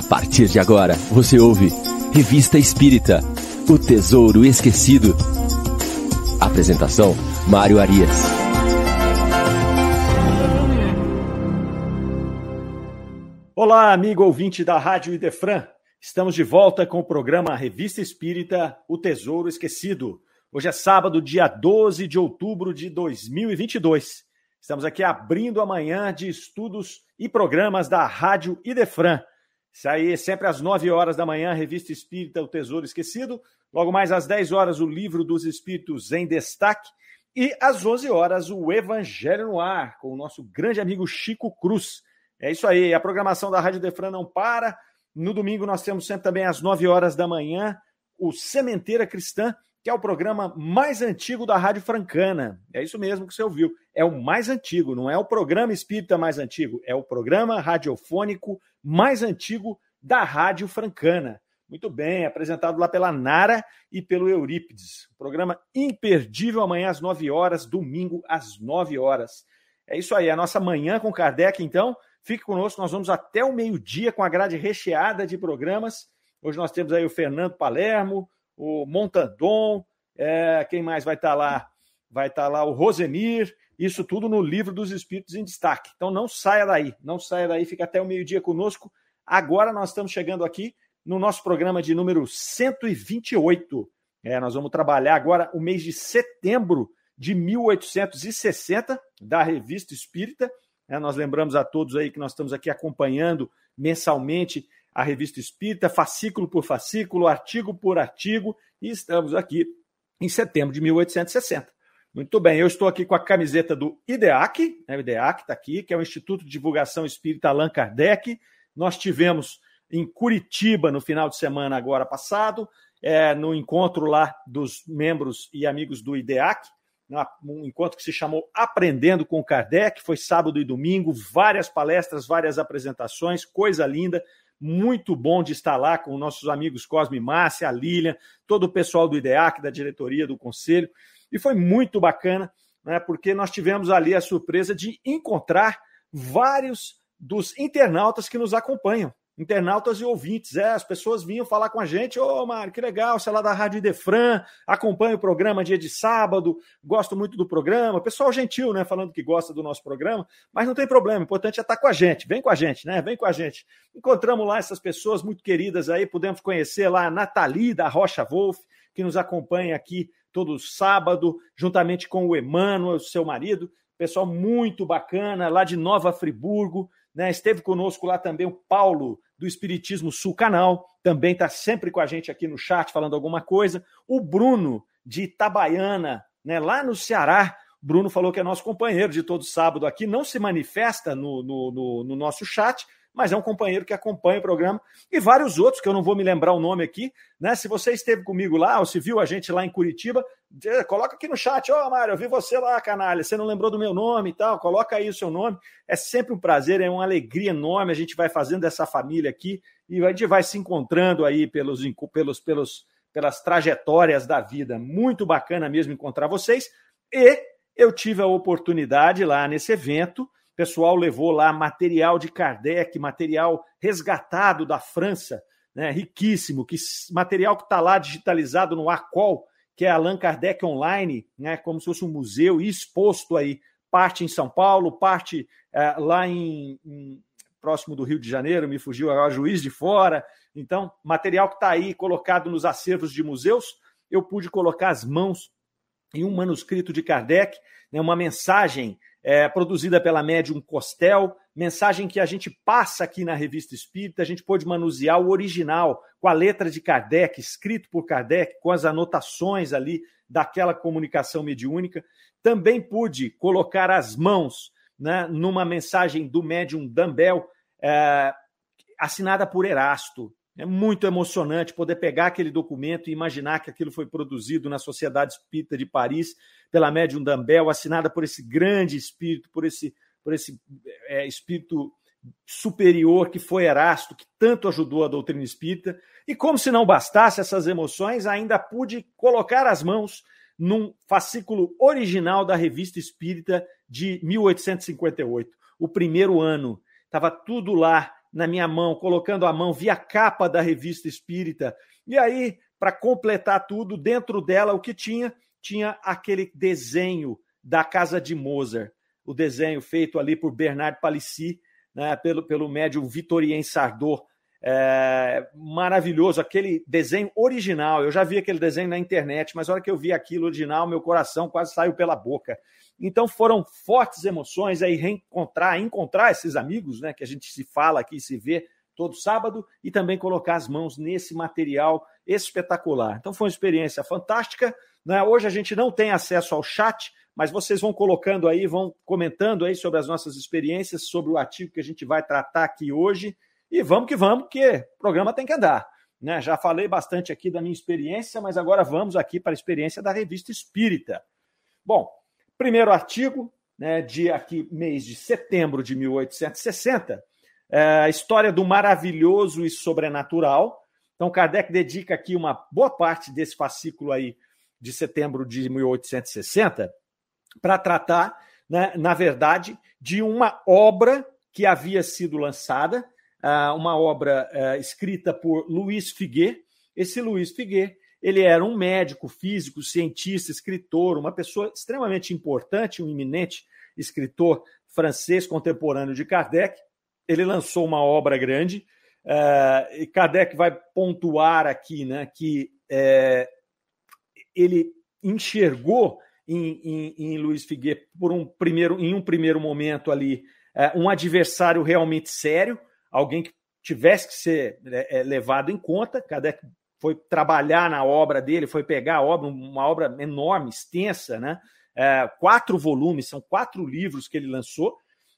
A partir de agora, você ouve Revista Espírita O Tesouro Esquecido. Apresentação: Mário Arias. Olá, amigo ouvinte da Rádio Idefran. Estamos de volta com o programa Revista Espírita O Tesouro Esquecido. Hoje é sábado, dia 12 de outubro de 2022. Estamos aqui abrindo a manhã de estudos e programas da Rádio Idefran. Isso aí, sempre às 9 horas da manhã, Revista Espírita O Tesouro Esquecido. Logo mais às 10 horas, o Livro dos Espíritos em Destaque. E às 11 horas, o Evangelho no Ar, com o nosso grande amigo Chico Cruz. É isso aí, a programação da Rádio Idefran não para. No domingo, nós temos sempre também às 9 horas da manhã, o Sementeira Cristã que é o programa mais antigo da Rádio Francana. É isso mesmo que você ouviu. É o mais antigo, não é o programa espírita mais antigo, é o programa radiofônico mais antigo da Rádio Francana. Muito bem, apresentado lá pela Nara e pelo Eurípides. Programa imperdível amanhã às 9 horas, domingo às 9 horas. É isso aí, a nossa manhã com Kardec, então. Fique conosco, nós vamos até o meio-dia com a grade recheada de programas. Hoje nós temos aí o Fernando Palermo, o Montandon, é, quem mais vai estar tá lá? Vai estar tá lá o Rosemir, isso tudo no livro dos Espíritos em Destaque. Então não saia daí, não saia daí, fica até o meio-dia conosco. Agora nós estamos chegando aqui no nosso programa de número 128. É, nós vamos trabalhar agora o mês de setembro de 1860, da Revista Espírita. É, nós lembramos a todos aí que nós estamos aqui acompanhando mensalmente a Revista Espírita, fascículo por fascículo, artigo por artigo, e estamos aqui em setembro de 1860. Muito bem, eu estou aqui com a camiseta do IDEAC, né, o IDEAC está aqui, que é o Instituto de Divulgação Espírita Allan Kardec. Nós tivemos em Curitiba no final de semana agora passado, é, no encontro lá dos membros e amigos do IDEAC, um encontro que se chamou Aprendendo com Kardec, foi sábado e domingo, várias palestras, várias apresentações, coisa linda muito bom de estar lá com nossos amigos Cosme Márcia, a Lilian, todo o pessoal do IDEAC, da diretoria do conselho. E foi muito bacana, né, porque nós tivemos ali a surpresa de encontrar vários dos internautas que nos acompanham internautas e ouvintes. É, as pessoas vinham falar com a gente, ô oh, Mário, que legal, você é lá da Rádio Defran, acompanha o programa dia de sábado, gosto muito do programa. Pessoal gentil, né, falando que gosta do nosso programa, mas não tem problema, o importante é estar com a gente, vem com a gente, né, vem com a gente. Encontramos lá essas pessoas muito queridas aí, pudemos conhecer lá a Nathalie da Rocha Wolf, que nos acompanha aqui todo sábado, juntamente com o Emmanuel, seu marido, pessoal muito bacana, lá de Nova Friburgo, né, esteve conosco lá também o Paulo do Espiritismo Sul Canal, também está sempre com a gente aqui no chat falando alguma coisa. O Bruno, de Itabaiana, né, lá no Ceará. Bruno falou que é nosso companheiro de todo sábado aqui, não se manifesta no, no, no, no nosso chat, mas é um companheiro que acompanha o programa, e vários outros, que eu não vou me lembrar o nome aqui, né? Se você esteve comigo lá, ou se viu a gente lá em Curitiba, coloca aqui no chat, ó, oh, Mário, eu vi você lá, canalha, você não lembrou do meu nome e tal, coloca aí o seu nome. É sempre um prazer, é uma alegria enorme, a gente vai fazendo essa família aqui, e a gente vai se encontrando aí pelos, pelos, pelos, pelas trajetórias da vida. Muito bacana mesmo encontrar vocês. E eu tive a oportunidade lá nesse evento pessoal levou lá material de Kardec, material resgatado da França, né, riquíssimo, que material que está lá digitalizado no ACOL, que é Allan Kardec Online, né, como se fosse um museu, e exposto aí, parte em São Paulo, parte é, lá em, em, próximo do Rio de Janeiro, me fugiu agora, Juiz de Fora. Então, material que está aí colocado nos acervos de museus, eu pude colocar as mãos em um manuscrito de Kardec, né, uma mensagem é, produzida pela médium Costel, mensagem que a gente passa aqui na Revista Espírita, a gente pôde manusear o original, com a letra de Kardec, escrito por Kardec, com as anotações ali daquela comunicação mediúnica. Também pude colocar as mãos né, numa mensagem do médium Dambel, é, assinada por Erasto. É muito emocionante poder pegar aquele documento e imaginar que aquilo foi produzido na Sociedade Espírita de Paris pela médium Dambel, assinada por esse grande espírito, por esse, por esse é, espírito superior que foi Erasto, que tanto ajudou a doutrina espírita. E como se não bastasse essas emoções, ainda pude colocar as mãos num fascículo original da Revista Espírita de 1858, o primeiro ano. Estava tudo lá na minha mão, colocando a mão via capa da revista Espírita. E aí, para completar tudo, dentro dela, o que tinha? Tinha aquele desenho da casa de Mozart, o desenho feito ali por Bernard Palissy, né, pelo, pelo médium Vitorien Sardot. É, maravilhoso, aquele desenho original. Eu já vi aquele desenho na internet, mas a hora que eu vi aquilo original, meu coração quase saiu pela boca. Então foram fortes emoções aí reencontrar, encontrar esses amigos, né, que a gente se fala aqui, se vê todo sábado e também colocar as mãos nesse material espetacular. Então foi uma experiência fantástica. Né? Hoje a gente não tem acesso ao chat, mas vocês vão colocando aí, vão comentando aí sobre as nossas experiências, sobre o artigo que a gente vai tratar aqui hoje. E vamos que vamos, porque o programa tem que andar. Né? Já falei bastante aqui da minha experiência, mas agora vamos aqui para a experiência da revista Espírita. Bom, primeiro artigo, né, de aqui mês de setembro de 1860, é a história do maravilhoso e sobrenatural. Então, Kardec dedica aqui uma boa parte desse fascículo aí de setembro de 1860 para tratar, né, na verdade, de uma obra que havia sido lançada, uh, uma obra uh, escrita por Luiz Figuet. Esse Luiz Figuet, ele era um médico, físico, cientista, escritor, uma pessoa extremamente importante, um eminente escritor francês contemporâneo de Kardec. Ele lançou uma obra grande, uh, e Kardec vai pontuar aqui né, que ele enxergou em, em, em Luiz Figueiredo por um primeiro, em um primeiro momento ali é, um adversário realmente sério, alguém que tivesse que ser é, é, levado em conta. Kardec foi trabalhar na obra dele, foi pegar a obra, uma obra enorme, extensa, né? É, quatro volumes, são quatro livros que ele lançou.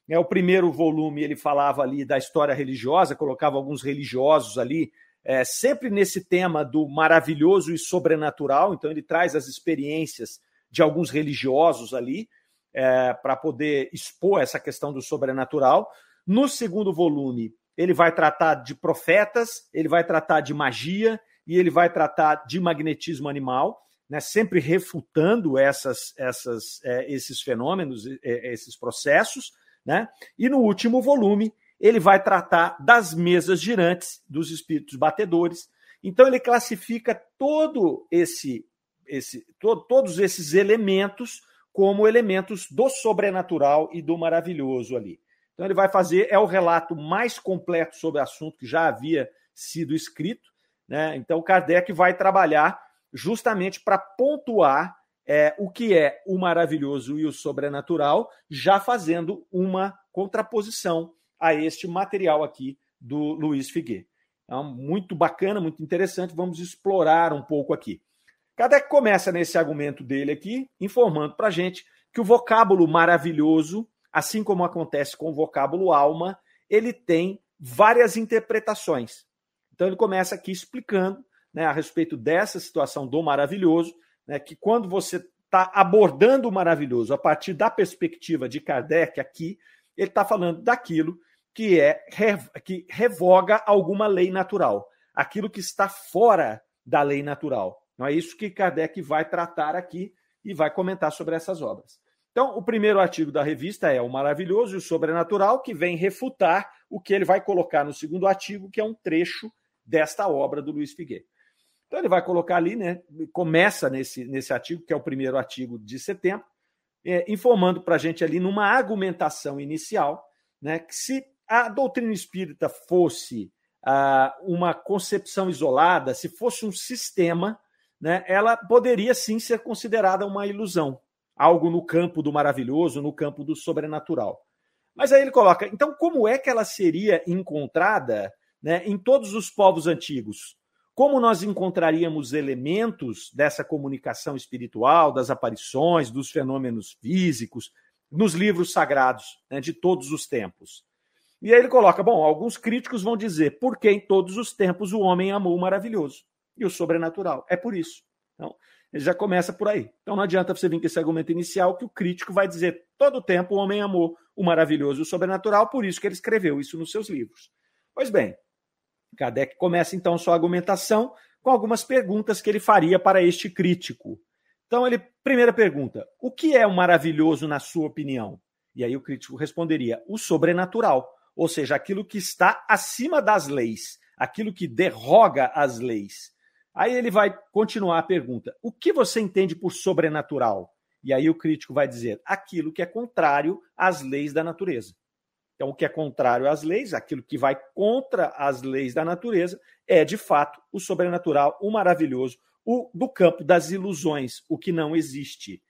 É, o primeiro volume ele falava ali da história religiosa, colocava alguns religiosos ali, é, sempre nesse tema do maravilhoso e sobrenatural. Então ele traz as experiências de alguns religiosos ali, é, para poder expor essa questão do sobrenatural. No segundo volume, ele vai tratar de profetas, ele vai tratar de magia e ele vai tratar de magnetismo animal, né, sempre refutando essas, essas, é, esses fenômenos, é, esses processos. Né? E no último volume, ele vai tratar das mesas girantes, dos espíritos batedores. Então, ele classifica todo esse esse, to, todos esses elementos como elementos do sobrenatural e do maravilhoso ali. Então ele vai fazer é o relato mais completo sobre o assunto que já havia sido escrito, né? Então Kardec vai trabalhar justamente para pontuar é, o que é o maravilhoso e o sobrenatural, já fazendo uma contraposição a este material aqui do Luiz Figueiredo. Então, muito bacana, muito interessante. Vamos explorar um pouco aqui. Kardec começa nesse argumento dele aqui, informando para a gente que o vocábulo maravilhoso, assim como acontece com o vocábulo alma, ele tem várias interpretações. Então ele começa aqui explicando né, a respeito dessa situação do maravilhoso, né, que quando você está abordando o maravilhoso a partir da perspectiva de Kardec aqui, ele está falando daquilo que é que revoga alguma lei natural, aquilo que está fora da lei natural. Não é isso que Kardec vai tratar aqui e vai comentar sobre essas obras. Então, o primeiro artigo da revista é O Maravilhoso e o Sobrenatural, que vem refutar o que ele vai colocar no segundo artigo, que é um trecho desta obra do Luiz Figueiredo. Então, ele vai colocar ali, né? Começa nesse, nesse artigo, que é o primeiro artigo de setembro, é, informando para a gente ali numa argumentação inicial, né? Que se a doutrina espírita fosse ah, uma concepção isolada, se fosse um sistema né, ela poderia sim ser considerada uma ilusão, algo no campo do maravilhoso, no campo do sobrenatural. Mas aí ele coloca, então como é que ela seria encontrada né, em todos os povos antigos? Como nós encontraríamos elementos dessa comunicação espiritual, das aparições, dos fenômenos físicos, nos livros sagrados né, de todos os tempos? E aí ele coloca: bom, alguns críticos vão dizer, porque em todos os tempos o homem amou o maravilhoso e o sobrenatural. É por isso. Então, ele já começa por aí. Então não adianta você vir com esse argumento inicial que o crítico vai dizer todo o tempo o homem amou o maravilhoso e o sobrenatural, por isso que ele escreveu isso nos seus livros. Pois bem, Kardec começa então sua argumentação com algumas perguntas que ele faria para este crítico. Então ele, primeira pergunta, o que é o maravilhoso na sua opinião? E aí o crítico responderia, o sobrenatural, ou seja, aquilo que está acima das leis, aquilo que derroga as leis. Aí ele vai continuar a pergunta: o que você entende por sobrenatural? E aí o crítico vai dizer aquilo que é contrário às leis da natureza. Então, o que é contrário às leis, aquilo que vai contra as leis da natureza, é de fato o sobrenatural, o maravilhoso, o do campo das ilusões, o que não existe.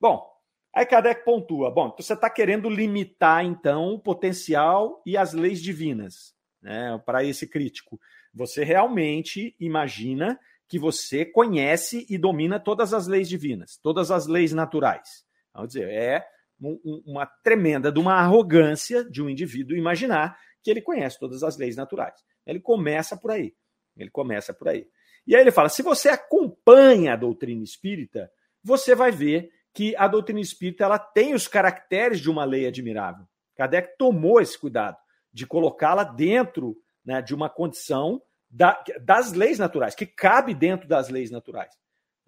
Bom, aí Kardec pontua: bom, então você está querendo limitar então o potencial e as leis divinas, né, para esse crítico. Você realmente imagina que você conhece e domina todas as leis divinas, todas as leis naturais. Vamos dizer, é uma tremenda de uma arrogância de um indivíduo imaginar que ele conhece todas as leis naturais. Ele começa por aí. Ele começa por aí. E aí ele fala: se você acompanha a doutrina espírita, você vai ver que a doutrina espírita ela tem os caracteres de uma lei admirável. Kardec tomou esse cuidado de colocá-la dentro né, de uma condição da, das leis naturais, que cabe dentro das leis naturais.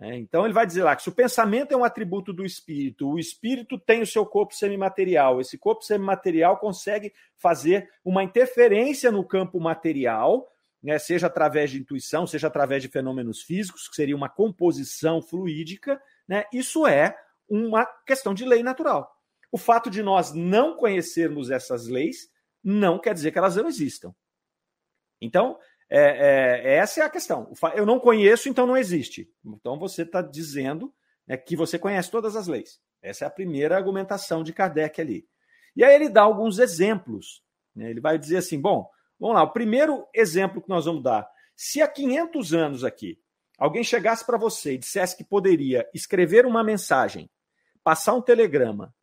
É, então ele vai dizer lá que se o pensamento é um atributo do espírito, o espírito tem o seu corpo semimaterial, esse corpo semimaterial consegue fazer uma interferência no campo material, né, seja através de intuição, seja através de fenômenos físicos, que seria uma composição fluídica, né, isso é uma questão de lei natural. O fato de nós não conhecermos essas leis não quer dizer que elas não existam. Então, é, é, essa é a questão. Eu não conheço, então não existe. Então você está dizendo né, que você conhece todas as leis. Essa é a primeira argumentação de Kardec ali. E aí ele dá alguns exemplos. Né? Ele vai dizer assim: bom, vamos lá, o primeiro exemplo que nós vamos dar. Se há 500 anos aqui alguém chegasse para você e dissesse que poderia escrever uma mensagem, passar um telegrama,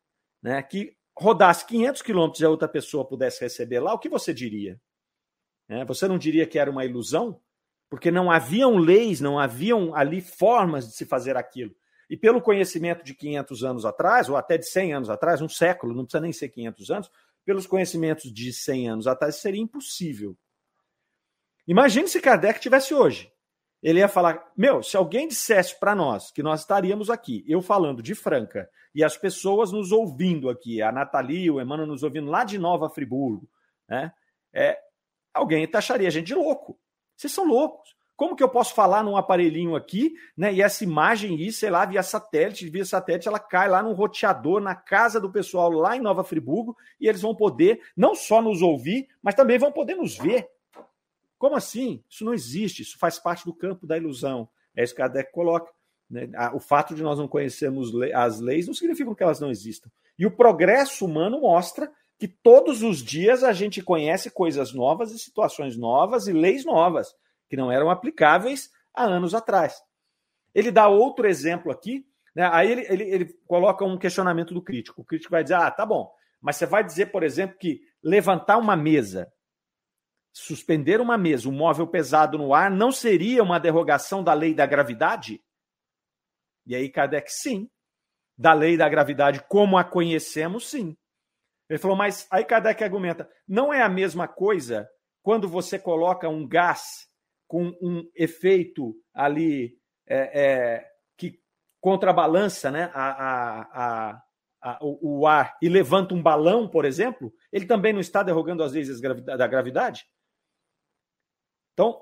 né, que rodasse 500 quilômetros e a outra pessoa pudesse receber lá, o que você diria? Né? Você não diria que era uma ilusão? Porque não haviam leis, não haviam ali formas de se fazer aquilo. E pelo conhecimento de 500 anos atrás, ou até de 100 anos atrás, um século, não precisa nem ser 500 anos, pelos conhecimentos de 100 anos atrás, seria impossível. Imagine se Kardec tivesse hoje. Ele ia falar: Meu, se alguém dissesse para nós que nós estaríamos aqui, eu falando de Franca, e as pessoas nos ouvindo aqui, a Nathalie, o Emmanuel nos ouvindo lá de Nova Friburgo, né? É, alguém taxaria a gente de louco. Vocês são loucos. Como que eu posso falar num aparelhinho aqui, né? E essa imagem aí, sei lá, via satélite, via satélite, ela cai lá num roteador na casa do pessoal lá em Nova Friburgo e eles vão poder não só nos ouvir, mas também vão poder nos ver. Como assim? Isso não existe, isso faz parte do campo da ilusão. É isso que a Kardec coloca. Né? O fato de nós não conhecermos as leis não significa que elas não existam. E o progresso humano mostra que todos os dias a gente conhece coisas novas e situações novas e leis novas que não eram aplicáveis há anos atrás. Ele dá outro exemplo aqui, né? aí ele, ele, ele coloca um questionamento do crítico. O crítico vai dizer: ah, tá bom, mas você vai dizer, por exemplo, que levantar uma mesa, suspender uma mesa, um móvel pesado no ar, não seria uma derrogação da lei da gravidade? E aí, Kardec, sim. Da lei da gravidade como a conhecemos, sim. Ele falou, mas aí Kardec argumenta, não é a mesma coisa quando você coloca um gás com um efeito ali é, é, que contrabalança né, a, a, a, o, o, ar e levanta um balão, por exemplo, ele também não está derrogando as leis da gravidade? Então,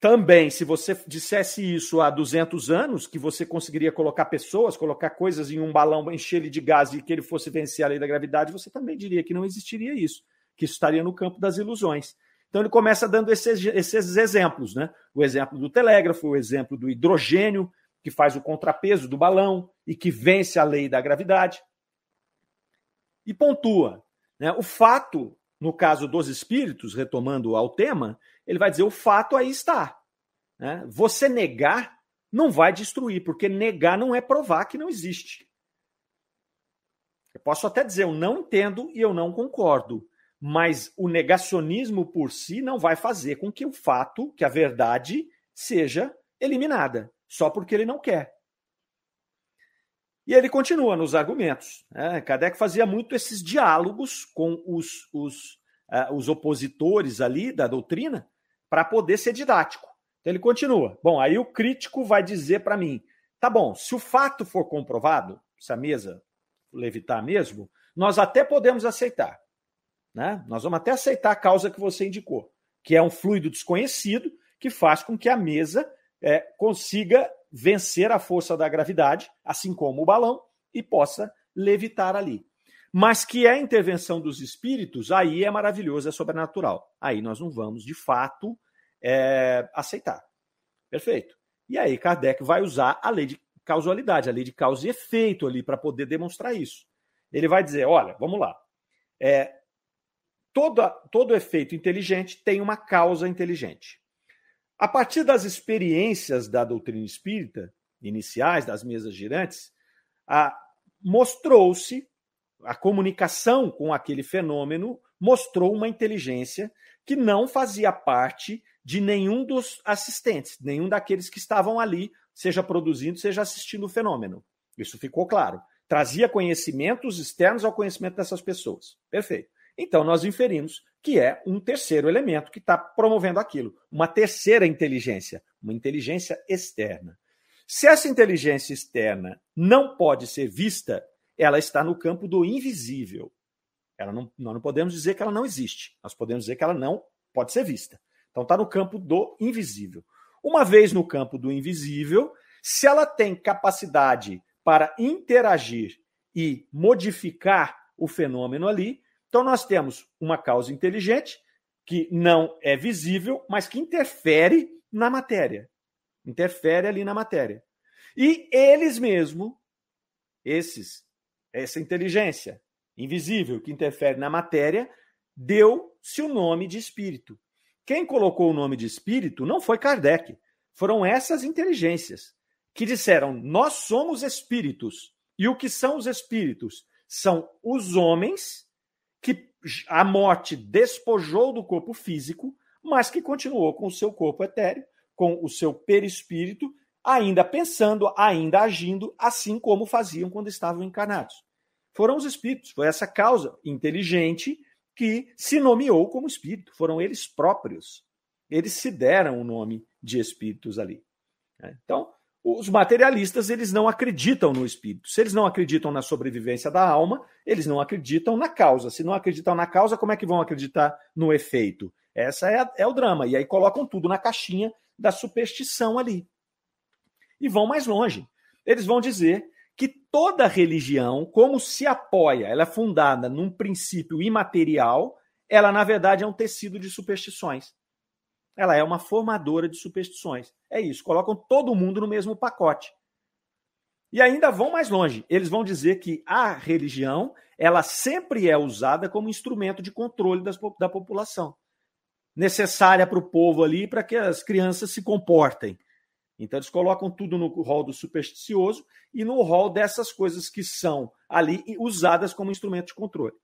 também, se você dissesse isso há 200 anos, que você conseguiria colocar pessoas, colocar coisas em um balão, encher ele de gás e que ele fosse vencer a lei da gravidade, você também diria que não existiria isso, que isso estaria no campo das ilusões. Então ele começa dando esses, esses exemplos, né? O exemplo do telégrafo, o exemplo do hidrogênio, que faz o contrapeso do balão e que vence a lei da gravidade. E pontua. Né? O fato, no caso dos espíritos, retomando ao tema, ele vai dizer: o fato aí está. Né? Você negar não vai destruir, porque negar não é provar que não existe. Eu posso até dizer, eu não entendo e eu não concordo, mas o negacionismo por si não vai fazer com que o fato, que a verdade, seja eliminada, só porque ele não quer. E ele continua nos argumentos. Né? Kardec fazia muito esses diálogos com os, os, uh, os opositores ali da doutrina, para poder ser didático. Então ele continua. Bom, aí o crítico vai dizer para mim: tá bom, se o fato for comprovado, se a mesa levitar mesmo, nós até podemos aceitar. Né? Nós vamos até aceitar a causa que você indicou, que é um fluido desconhecido que faz com que a mesa é, consiga vencer a força da gravidade, assim como o balão, e possa levitar ali. Mas que é a intervenção dos espíritos, aí é maravilhoso, é sobrenatural. Aí nós não vamos, de fato, é, aceitar. Perfeito. E aí Kardec vai usar a lei de causalidade, a lei de causa e efeito ali para poder demonstrar isso. Ele vai dizer: olha, vamos lá. É, todo, todo efeito inteligente tem uma causa inteligente. A partir das experiências da doutrina espírita, iniciais, das mesas girantes, mostrou-se, a comunicação com aquele fenômeno mostrou uma inteligência que não fazia parte de nenhum dos assistentes, nenhum daqueles que estavam ali, seja produzindo, seja assistindo o fenômeno. Isso ficou claro. Trazia conhecimentos externos ao conhecimento dessas pessoas. Perfeito. Então, nós inferimos que é um terceiro elemento que está promovendo aquilo, uma terceira inteligência, uma inteligência externa. Se essa inteligência externa não pode ser vista, ela está no campo do invisível. Ela não, nós não podemos dizer que ela não existe, nós podemos dizer que ela não pode ser vista. Então está no campo do invisível. Uma vez no campo do invisível, se ela tem capacidade para interagir e modificar o fenômeno ali, então, nós temos uma causa inteligente, que não é visível, mas que interfere na matéria. Interfere ali na matéria. E eles mesmos, esses, essa inteligência invisível que interfere na matéria, deu-se o nome de espírito. Quem colocou o nome de espírito não foi Kardec, foram essas inteligências que disseram: Nós somos espíritos. E o que são os espíritos? São os homens que a morte despojou do corpo físico, mas que continuou com o seu corpo etéreo, com o seu perispírito, ainda pensando, ainda agindo, assim como faziam quando estavam encarnados. Foram os espíritos, foi essa causa inteligente que se nomeou como espírito, foram eles próprios. Eles se deram o nome de espíritos ali. Então, os materialistas eles não acreditam no espírito. Se eles não acreditam na sobrevivência da alma, eles não acreditam na causa. Se não acreditam na causa, como é que vão acreditar no efeito? Essa é, é o drama. E aí colocam tudo na caixinha da superstição ali. E vão mais longe. Eles vão dizer que toda religião, como se apoia, ela é fundada num princípio imaterial, ela na verdade é um tecido de superstições. Ela é uma formadora de superstições. É isso, colocam todo mundo no mesmo pacote. E ainda vão mais longe. Eles vão dizer que a religião, ela sempre é usada como instrumento de controle das, da população. Necessária para o povo ali para que as crianças se comportem. Então eles colocam tudo no rol do supersticioso e no rol dessas coisas que são ali usadas como instrumento de controle.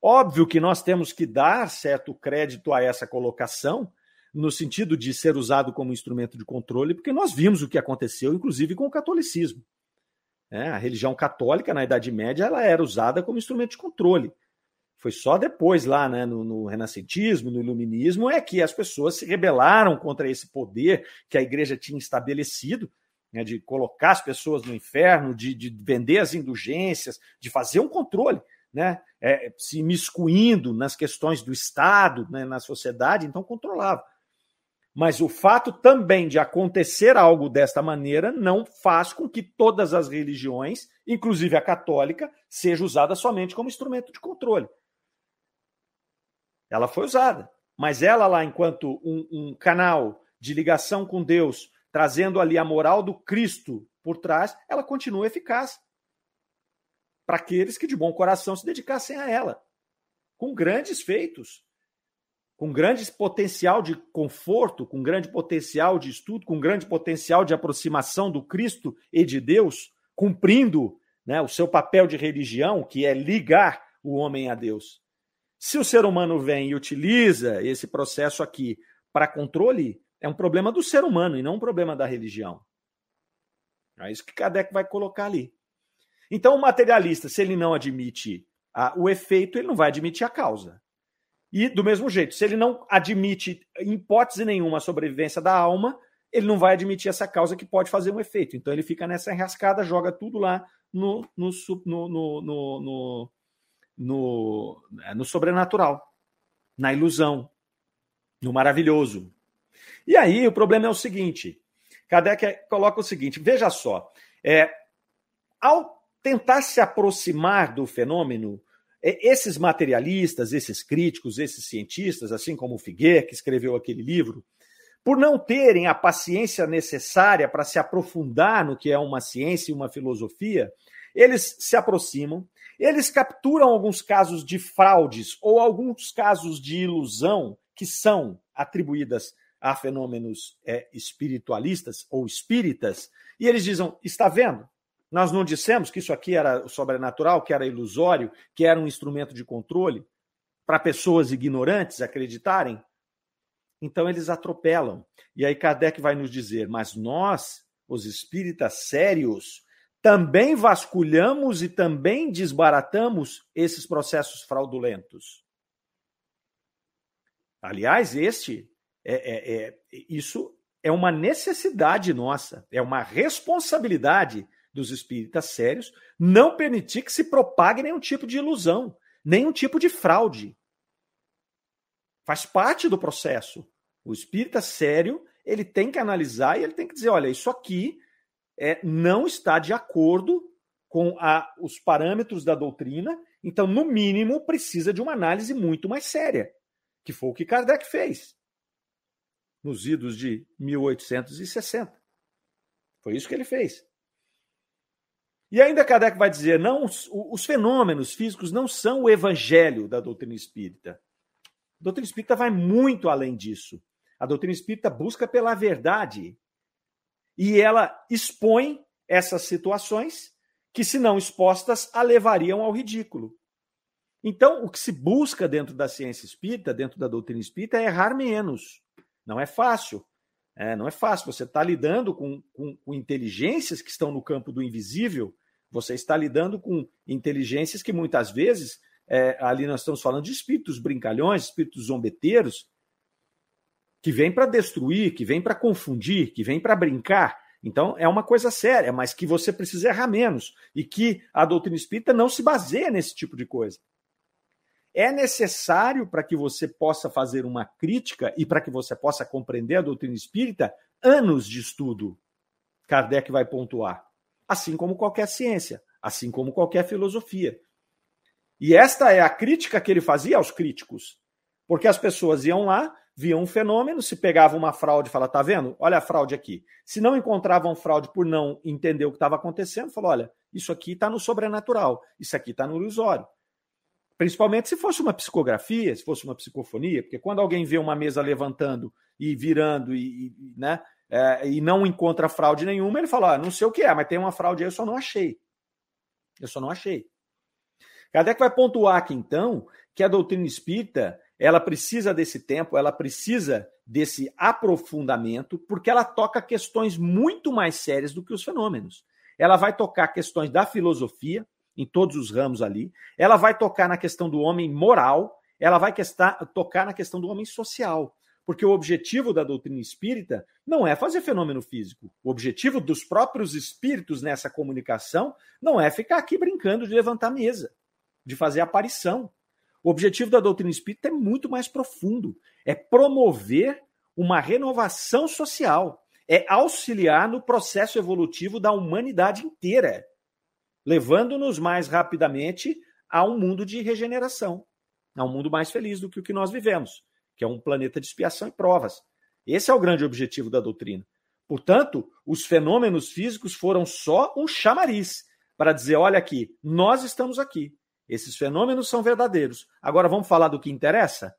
Óbvio que nós temos que dar certo crédito a essa colocação, no sentido de ser usado como instrumento de controle, porque nós vimos o que aconteceu, inclusive com o catolicismo. É, a religião católica, na Idade Média, ela era usada como instrumento de controle. Foi só depois, lá né, no, no renascentismo, no iluminismo, é que as pessoas se rebelaram contra esse poder que a igreja tinha estabelecido, né, de colocar as pessoas no inferno, de, de vender as indulgências, de fazer um controle. Né, é, se miscuindo nas questões do Estado, né, na sociedade, então controlava. Mas o fato também de acontecer algo desta maneira não faz com que todas as religiões, inclusive a católica, seja usada somente como instrumento de controle. Ela foi usada, mas ela lá, enquanto um, um canal de ligação com Deus, trazendo ali a moral do Cristo por trás, ela continua eficaz. Para aqueles que de bom coração se dedicassem a ela, com grandes feitos. Com grande potencial de conforto, com grande potencial de estudo, com grande potencial de aproximação do Cristo e de Deus, cumprindo né, o seu papel de religião, que é ligar o homem a Deus. Se o ser humano vem e utiliza esse processo aqui para controle, é um problema do ser humano e não um problema da religião. É isso que Kardec vai colocar ali. Então, o materialista, se ele não admite a, o efeito, ele não vai admitir a causa. E, do mesmo jeito, se ele não admite, em hipótese nenhuma, a sobrevivência da alma, ele não vai admitir essa causa que pode fazer um efeito. Então ele fica nessa enrascada, joga tudo lá no, no, no, no, no, no sobrenatural, na ilusão, no maravilhoso. E aí o problema é o seguinte: Kardec coloca o seguinte: veja só, é, ao tentar se aproximar do fenômeno, é, esses materialistas, esses críticos, esses cientistas, assim como o Figueiredo, que escreveu aquele livro, por não terem a paciência necessária para se aprofundar no que é uma ciência e uma filosofia, eles se aproximam, eles capturam alguns casos de fraudes ou alguns casos de ilusão que são atribuídas a fenômenos é, espiritualistas ou espíritas, e eles dizem: está vendo? Nós não dissemos que isso aqui era sobrenatural, que era ilusório, que era um instrumento de controle para pessoas ignorantes acreditarem? Então eles atropelam. E aí Kardec vai nos dizer: mas nós, os espíritas sérios, também vasculhamos e também desbaratamos esses processos fraudulentos. Aliás, este é, é, é, isso é uma necessidade nossa, é uma responsabilidade dos espíritas sérios não permitir que se propague nenhum tipo de ilusão, nenhum tipo de fraude. Faz parte do processo. O espírita sério, ele tem que analisar e ele tem que dizer, olha, isso aqui é, não está de acordo com a, os parâmetros da doutrina, então, no mínimo, precisa de uma análise muito mais séria, que foi o que Kardec fez nos idos de 1860. Foi isso que ele fez. E ainda Kardec vai dizer: não, os, os fenômenos físicos não são o evangelho da doutrina espírita. A doutrina espírita vai muito além disso. A doutrina espírita busca pela verdade. E ela expõe essas situações que, se não expostas, a levariam ao ridículo. Então, o que se busca dentro da ciência espírita, dentro da doutrina espírita, é errar menos. Não é fácil. É, não é fácil. Você está lidando com, com, com inteligências que estão no campo do invisível, você está lidando com inteligências que muitas vezes, é, ali nós estamos falando de espíritos brincalhões, espíritos zombeteiros, que vem para destruir, que vem para confundir, que vem para brincar. Então é uma coisa séria, mas que você precisa errar menos e que a doutrina espírita não se baseia nesse tipo de coisa. É necessário para que você possa fazer uma crítica e para que você possa compreender a doutrina espírita anos de estudo. Kardec vai pontuar. Assim como qualquer ciência, assim como qualquer filosofia. E esta é a crítica que ele fazia aos críticos. Porque as pessoas iam lá, viam um fenômeno, se pegavam uma fraude e falavam, tá vendo? Olha a fraude aqui. Se não encontravam fraude por não entender o que estava acontecendo, falou, olha, isso aqui está no sobrenatural, isso aqui está no ilusório. Principalmente se fosse uma psicografia, se fosse uma psicofonia, porque quando alguém vê uma mesa levantando e virando e, e né, é, e não encontra fraude nenhuma, ele fala, ah, não sei o que é, mas tem uma fraude aí, eu só não achei. Eu só não achei. Kardec vai pontuar aqui, então, que a doutrina espírita ela precisa desse tempo, ela precisa desse aprofundamento, porque ela toca questões muito mais sérias do que os fenômenos. Ela vai tocar questões da filosofia, em todos os ramos ali, ela vai tocar na questão do homem moral, ela vai tocar na questão do homem social. Porque o objetivo da doutrina espírita não é fazer fenômeno físico. O objetivo dos próprios espíritos nessa comunicação não é ficar aqui brincando de levantar mesa, de fazer aparição. O objetivo da doutrina espírita é muito mais profundo. É promover uma renovação social. É auxiliar no processo evolutivo da humanidade inteira, levando-nos mais rapidamente a um mundo de regeneração, a um mundo mais feliz do que o que nós vivemos, que é um planeta de expiação e provas. Esse é o grande objetivo da doutrina. Portanto, os fenômenos físicos foram só um chamariz para dizer: olha aqui, nós estamos aqui. Esses fenômenos são verdadeiros. Agora vamos falar do que interessa?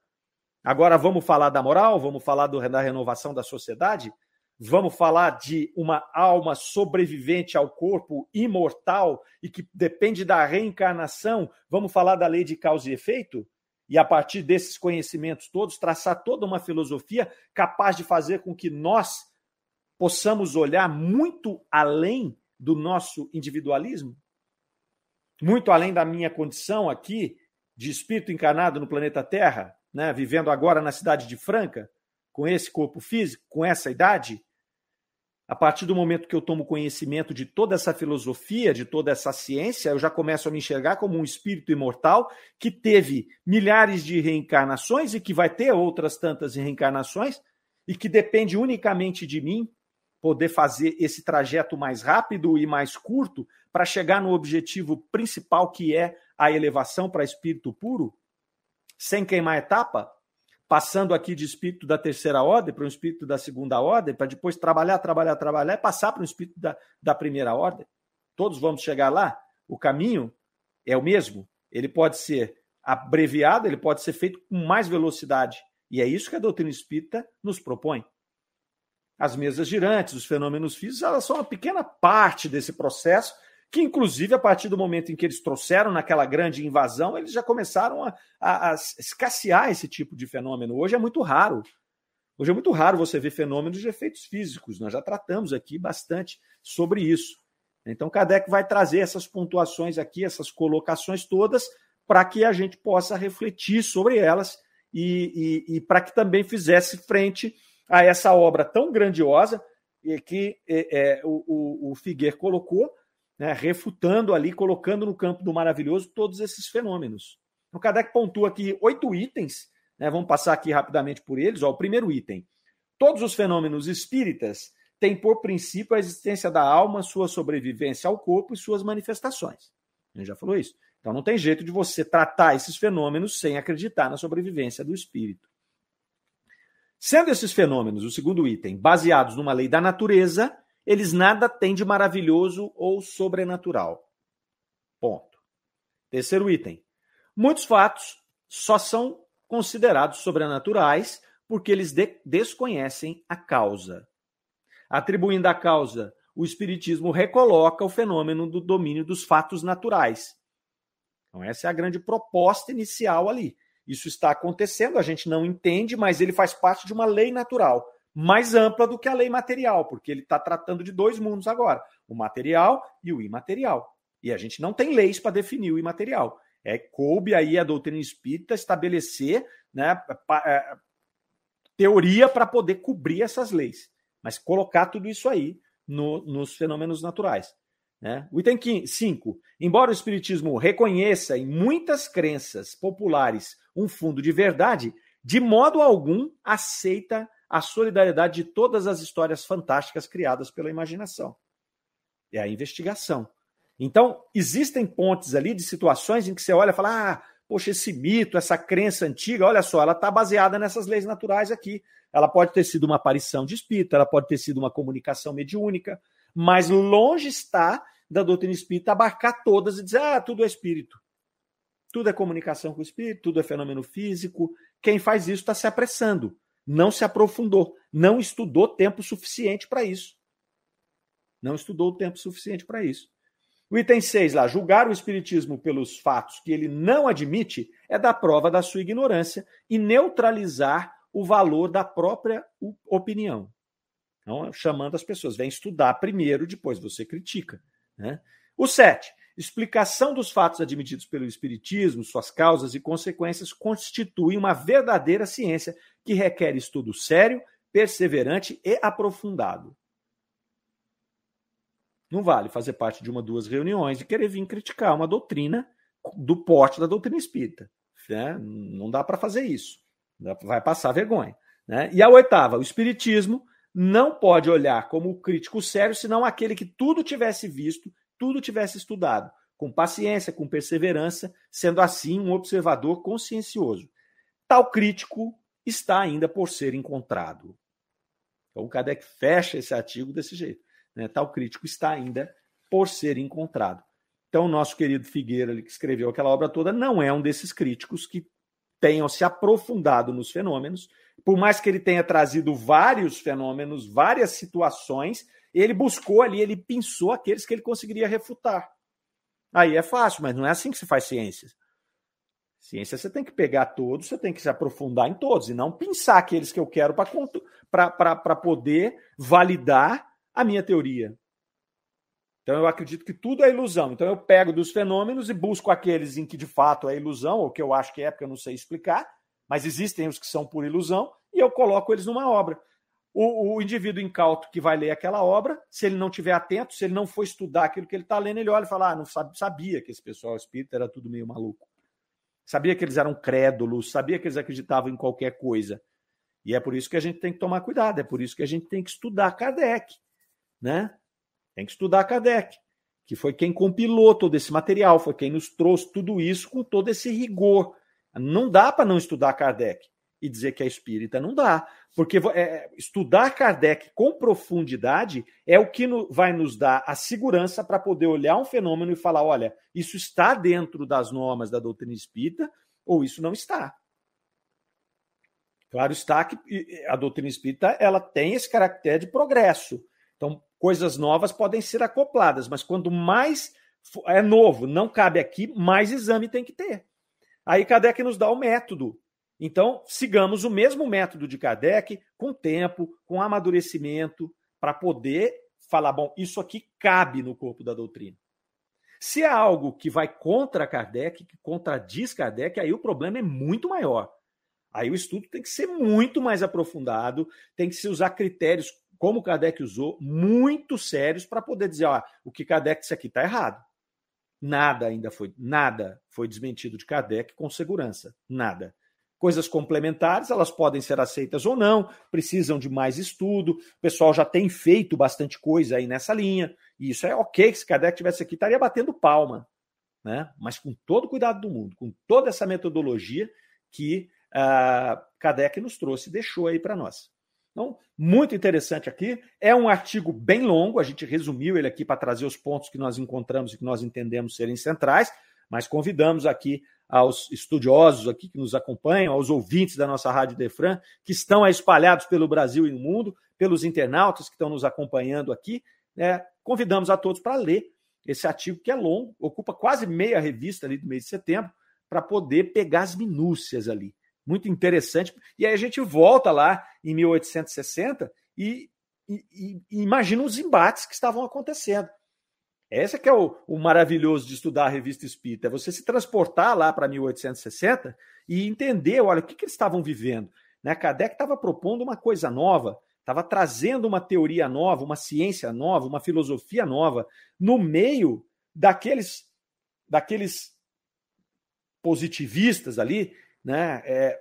Agora vamos falar da moral? Vamos falar do, da renovação da sociedade? Vamos falar de uma alma sobrevivente ao corpo imortal e que depende da reencarnação? Vamos falar da lei de causa e efeito? E a partir desses conhecimentos todos, traçar toda uma filosofia capaz de fazer com que nós possamos olhar muito além do nosso individualismo? Muito além da minha condição aqui de espírito encarnado no planeta Terra, né, vivendo agora na cidade de Franca, com esse corpo físico, com essa idade, A partir do momento que eu tomo conhecimento de toda essa filosofia, de toda essa ciência, eu já começo a me enxergar como um espírito imortal que teve milhares de reencarnações e que vai ter outras tantas reencarnações e que depende unicamente de mim poder fazer esse trajeto mais rápido e mais curto para chegar no objetivo principal que é a elevação para espírito puro, sem queimar etapa, passando aqui de espírito da terceira ordem para um espírito da segunda ordem, para depois trabalhar, trabalhar, trabalhar e passar para um espírito da, da primeira ordem. Todos vamos chegar lá. O caminho é o mesmo. Ele pode ser abreviado, ele pode ser feito com mais velocidade. E é isso que a doutrina espírita nos propõe. As mesas girantes, os fenômenos físicos, elas são uma pequena parte desse processo que inclusive a partir do momento em que eles trouxeram naquela grande invasão, eles já começaram a, a, a, escassear esse tipo de fenômeno. Hoje é muito raro. Hoje é muito raro você ver fenômenos de efeitos físicos. Nós já tratamos aqui bastante sobre isso. Então, Kardec vai trazer essas pontuações aqui, essas colocações todas, para que a gente possa refletir sobre elas e, e, e para que também fizesse frente a essa obra tão grandiosa que é, é, o, o, o Figueiredo colocou, né, refutando ali, colocando no campo do maravilhoso todos esses fenômenos. O Kardec pontua aqui oito itens, né, vamos passar aqui rapidamente por eles. Ó, o primeiro item: todos os fenômenos espíritas têm por princípio a existência da alma, sua sobrevivência ao corpo e suas manifestações. Gente já falou isso. Então não tem jeito de você tratar esses fenômenos sem acreditar na sobrevivência do espírito. Sendo esses fenômenos, o segundo item, baseados numa lei da natureza, eles nada têm de maravilhoso ou sobrenatural. Ponto. Terceiro item. Muitos fatos só são considerados sobrenaturais porque eles de desconhecem a causa. Atribuindo a causa, o Espiritismo recoloca o fenômeno do domínio dos fatos naturais. Então, essa é a grande proposta inicial ali. Isso está acontecendo, a gente não entende, mas ele faz parte de uma lei natural mais ampla do que a lei material, porque ele está tratando de dois mundos agora, o material e o imaterial. E a gente não tem leis para definir o imaterial. É coube aí a doutrina espírita estabelecer né, é, teoria para poder cobrir essas leis, mas colocar tudo isso aí no, nos fenômenos naturais. Né? O item 5. Embora o Espiritismo reconheça em muitas crenças populares um fundo de verdade, de modo algum aceita a solidariedade de todas as histórias fantásticas criadas pela imaginação. É a investigação. Então, existem pontes ali de situações em que você olha e fala: ah, poxa, esse mito, essa crença antiga, olha só, ela está baseada nessas leis naturais aqui. Ela pode ter sido uma aparição de espírito, ela pode ter sido uma comunicação mediúnica, mas longe está da doutrina espírita abarcar todas e dizer: ah, tudo é espírito. Tudo é comunicação com o espírito, tudo é fenômeno físico. Quem faz isso está se apressando não se aprofundou, não estudou tempo suficiente para isso. Não estudou tempo suficiente para isso. O item 6 lá, julgar o espiritismo pelos fatos que ele não admite é da prova da sua ignorância e neutralizar o valor da própria opinião. Então, chamando as pessoas, vem estudar primeiro, depois você critica. Né? O 7. Explicação dos fatos admitidos pelo Espiritismo, suas causas e consequências, constitui uma verdadeira ciência que requer estudo sério, perseverante e aprofundado. Não vale fazer parte de uma, duas reuniões e querer vir criticar uma doutrina do porte da doutrina espírita. Né? Não dá para fazer isso. Vai passar vergonha. Né? E a oitava, o Espiritismo não pode olhar como crítico sério, senão aquele que tudo tivesse visto, tudo tivesse estudado, com paciência, com perseverança, sendo assim um observador consciencioso. Tal crítico está ainda por ser encontrado. Então, o Kardec fecha esse artigo desse jeito. Né? Tal crítico está ainda por ser encontrado. Então, o nosso querido Figueira, que escreveu aquela obra toda, não é um desses críticos que tenham se aprofundado nos fenômenos. Por mais que ele tenha trazido vários fenômenos, várias situações, ele buscou ali, ele pensou aqueles que ele conseguiria refutar. Aí é fácil, mas não é assim que se faz ciência. Ciência você tem que pegar todos, você tem que se aprofundar em todos, e não pensar aqueles que eu quero para poder validar a minha teoria. Então eu acredito que tudo é ilusão. Então eu pego dos fenômenos e busco aqueles em que de fato é ilusão, ou que eu acho que é, porque eu não sei explicar, mas existem os que são por ilusão, e eu coloco eles numa obra. O, o, indivíduo incauto que vai ler aquela obra, se ele não tiver atento, se ele não for estudar aquilo que ele está lendo, ele olha e fala: Ah, não sabia que esse pessoal espírita era tudo meio maluco. Sabia que eles eram crédulos, sabia que eles acreditavam em qualquer coisa. E é por isso que a gente tem que tomar cuidado, é por isso que a gente tem que estudar Kardec, né? Tem que estudar Kardec, que foi quem compilou todo esse material, foi quem nos trouxe tudo isso com todo esse rigor. Não dá para não estudar Kardec e dizer que é espírita, não dá. Porque é, estudar Kardec com profundidade é o que no, vai nos dar a segurança para poder olhar um fenômeno e falar: olha, isso está dentro das normas da doutrina espírita ou isso não está. Claro está que a doutrina espírita ela tem esse caráter de progresso. Então, coisas novas podem ser acopladas, mas quando mais é novo, não cabe aqui, mais exame tem que ter. Aí Kardec nos dá o método. Então, sigamos o mesmo método de Kardec, com tempo, com amadurecimento, para poder falar: bom, isso aqui cabe no corpo da doutrina. Se é algo que vai contra Kardec, que contradiz Kardec, aí o problema é muito maior. Aí o estudo tem que ser muito mais aprofundado, tem que se usar critérios, como Kardec usou, muito sérios para poder dizer, ó, o que Kardec disse aqui está errado. Nada ainda foi, nada foi desmentido de Kardec com segurança, nada. Coisas complementares, elas podem ser aceitas ou não, precisam de mais estudo. O pessoal já tem feito bastante coisa aí nessa linha, e isso é ok. Se Kardec tivesse aqui, estaria batendo palma, né? Mas com todo o cuidado do mundo, com toda essa metodologia que uh, Kardec nos trouxe, deixou aí para nós. Então, muito interessante aqui. É um artigo bem longo, a gente resumiu ele aqui para trazer os pontos que nós encontramos e que nós entendemos serem centrais, mas convidamos aqui aos estudiosos aqui que nos acompanham, aos ouvintes da nossa Rádio Defran, que estão espalhados pelo Brasil e no mundo, pelos internautas que estão nos acompanhando aqui, né? convidamos a todos para ler esse artigo que é longo, ocupa quase meia revista ali do mês de setembro, para poder pegar as minúcias ali muito interessante. E aí a gente volta lá em 1860 e, e, e imagina os embates que estavam acontecendo. Esse é que é o, o, maravilhoso de estudar a revista Espírita, é você se transportar lá para 1860 e entender, olha, o que, que eles estavam vivendo. Né? Kardec estava propondo uma coisa nova, estava trazendo uma teoria nova, uma ciência nova, uma filosofia nova, no meio daqueles, daqueles positivistas ali né, é,